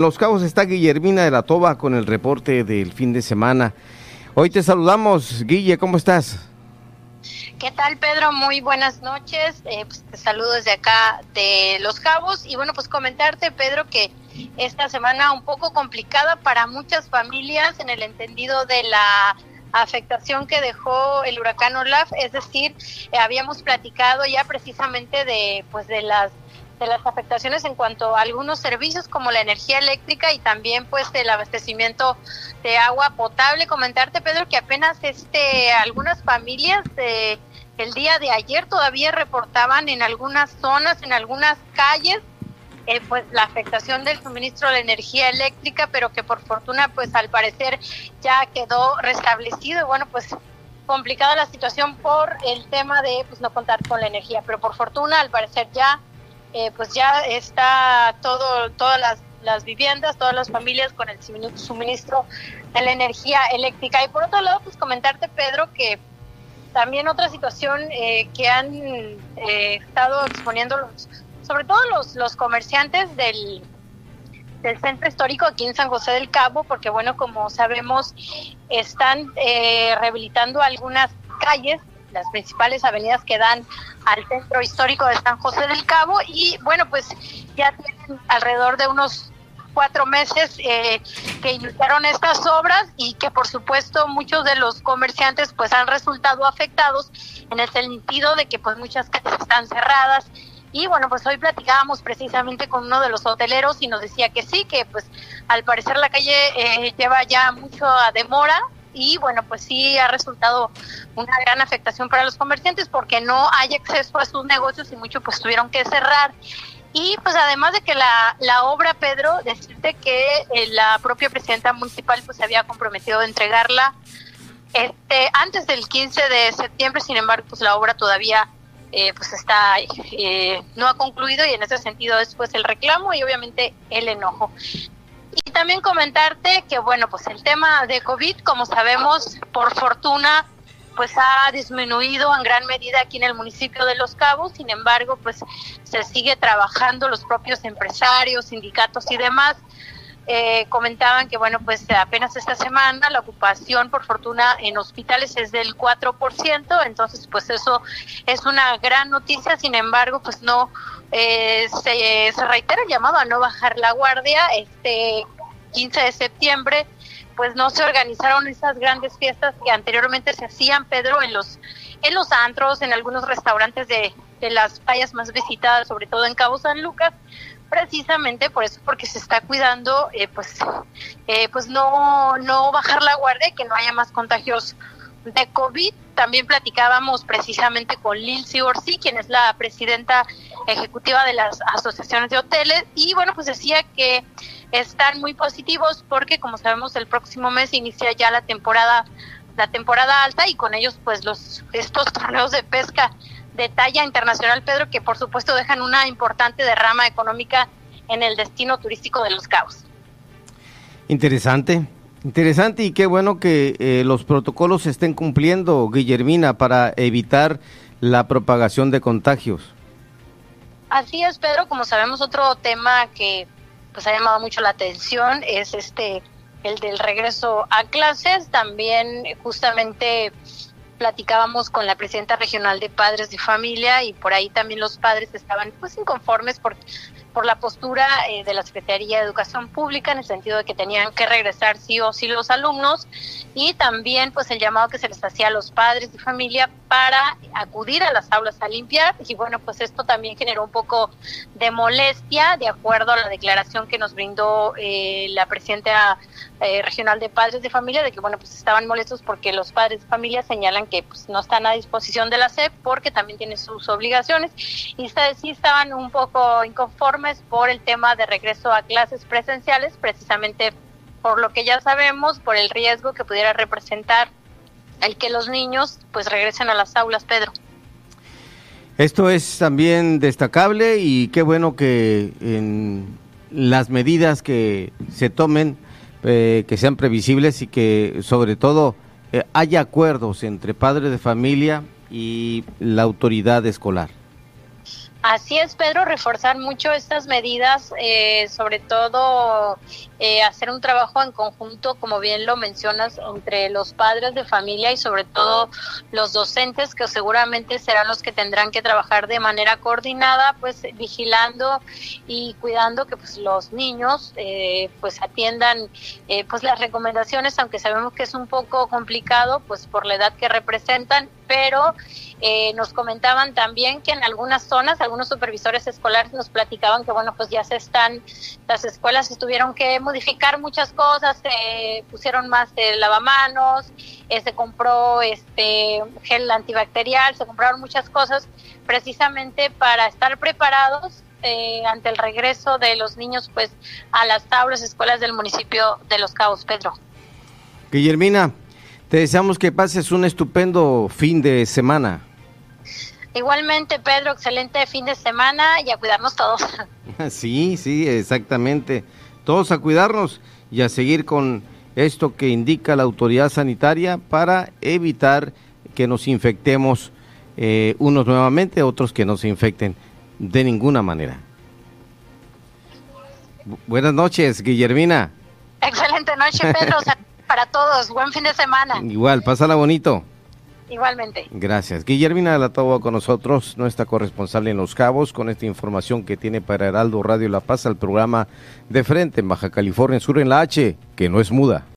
Los Cabos está Guillermina de la Toba con el reporte del fin de semana. Hoy te saludamos, Guille, ¿cómo estás? ¿Qué tal, Pedro? Muy buenas noches. Eh, pues te saludo desde acá de Los Cabos. Y bueno, pues comentarte, Pedro, que esta semana un poco complicada para muchas familias en el entendido de la afectación que dejó el huracán Olaf, es decir, eh, habíamos platicado ya precisamente de pues de las de las afectaciones en cuanto a algunos servicios como la energía eléctrica y también pues el abastecimiento de agua potable. Comentarte, Pedro, que apenas este algunas familias de el día de ayer todavía reportaban en algunas zonas, en algunas calles, eh, pues la afectación del suministro de energía eléctrica, pero que por fortuna pues al parecer ya quedó restablecido y bueno pues complicada la situación por el tema de pues no contar con la energía, pero por fortuna al parecer ya eh, pues ya está todo, todas las, las, viviendas, todas las familias con el suministro de la energía eléctrica. Y por otro lado, pues comentarte, Pedro, que también otra situación eh, que han eh, estado exponiendo los, sobre todo los, los comerciantes del, del centro histórico aquí en San José del Cabo, porque bueno, como sabemos, están rehabilitando algunas calles las principales avenidas que dan al centro histórico de San José del Cabo. Y bueno, pues ya tienen alrededor de unos cuatro meses eh, que iniciaron estas obras y que por supuesto muchos de los comerciantes pues han resultado afectados en el sentido de que pues muchas calles están cerradas. Y bueno pues hoy platicábamos precisamente con uno de los hoteleros y nos decía que sí que pues al parecer la calle eh, lleva ya mucho a demora y bueno, pues sí ha resultado una gran afectación para los comerciantes porque no hay acceso a sus negocios y mucho pues tuvieron que cerrar. Y pues además de que la, la obra, Pedro, decirte que eh, la propia presidenta municipal pues había comprometido a entregarla este, antes del 15 de septiembre, sin embargo pues la obra todavía eh, pues está, eh, no ha concluido y en ese sentido es pues el reclamo y obviamente el enojo. Y también comentarte que, bueno, pues el tema de COVID, como sabemos, por fortuna, pues ha disminuido en gran medida aquí en el municipio de Los Cabos, sin embargo, pues se sigue trabajando los propios empresarios, sindicatos y demás. Eh, comentaban que, bueno, pues apenas esta semana la ocupación, por fortuna, en hospitales es del 4%, entonces, pues eso es una gran noticia, sin embargo, pues no eh, se, reitera el llamado a no bajar la guardia. Este 15 de septiembre, pues no se organizaron esas grandes fiestas que anteriormente se hacían, Pedro, en los en los antros, en algunos restaurantes de, de las playas más visitadas, sobre todo en Cabo San Lucas, precisamente por eso, porque se está cuidando, eh, pues, eh, pues no, no bajar la guardia y que no haya más contagios de COVID. También platicábamos precisamente con Lil Orsi, quien es la presidenta ejecutiva de las asociaciones de hoteles, y bueno, pues decía que están muy positivos porque como sabemos el próximo mes inicia ya la temporada la temporada alta y con ellos pues los estos torneos de pesca de talla internacional Pedro que por supuesto dejan una importante derrama económica en el destino turístico de Los Cabos. Interesante, interesante y qué bueno que eh, los protocolos se estén cumpliendo, Guillermina, para evitar la propagación de contagios. Así es, Pedro, como sabemos otro tema que pues ha llamado mucho la atención es este el del regreso a clases. También justamente platicábamos con la presidenta regional de padres de familia y por ahí también los padres estaban pues inconformes por por la postura eh, de la Secretaría de Educación Pública en el sentido de que tenían que regresar sí o sí los alumnos y también pues el llamado que se les hacía a los padres de familia para acudir a las aulas a limpiar y bueno pues esto también generó un poco de molestia de acuerdo a la declaración que nos brindó eh, la presidenta eh, regional de padres de familia de que bueno pues estaban molestos porque los padres de familia señalan que pues no están a disposición de la SEP porque también tiene sus obligaciones. Y sí estaban un poco inconformes por el tema de regreso a clases presenciales precisamente por lo que ya sabemos por el riesgo que pudiera representar el que los niños pues regresen a las aulas Pedro. Esto es también destacable y qué bueno que en las medidas que se tomen eh, que sean previsibles y que sobre todo eh, haya acuerdos entre padres de familia y la autoridad escolar. Así es, Pedro, reforzar mucho estas medidas, eh, sobre todo eh, hacer un trabajo en conjunto, como bien lo mencionas, entre los padres de familia y sobre todo los docentes, que seguramente serán los que tendrán que trabajar de manera coordinada, pues vigilando y cuidando que pues los niños eh, pues atiendan pues las recomendaciones, aunque sabemos que es un poco complicado, pues por la edad que representan, pero eh, nos comentaban también que en algunas zonas, algunos supervisores escolares nos platicaban que, bueno, pues ya se están, las escuelas tuvieron que modificar muchas cosas, se pusieron más de lavamanos, eh, se compró este gel antibacterial, se compraron muchas cosas precisamente para estar preparados eh, ante el regreso de los niños pues a las tablas escuelas del municipio de Los Cabos, Pedro. Guillermina, te deseamos que pases un estupendo fin de semana. Igualmente, Pedro, excelente fin de semana y a cuidarnos todos. Sí, sí, exactamente. Todos a cuidarnos y a seguir con esto que indica la autoridad sanitaria para evitar que nos infectemos eh, unos nuevamente, otros que no se infecten de ninguna manera. buenas noches, Guillermina. Excelente noche, Pedro. para todos. Buen fin de semana. Igual, pásala bonito. Igualmente. Gracias. Guillermina de la con nosotros, nuestra corresponsal en Los Cabos, con esta información que tiene para Heraldo Radio La Paz, el programa de frente en Baja California Sur en la H, que no es muda.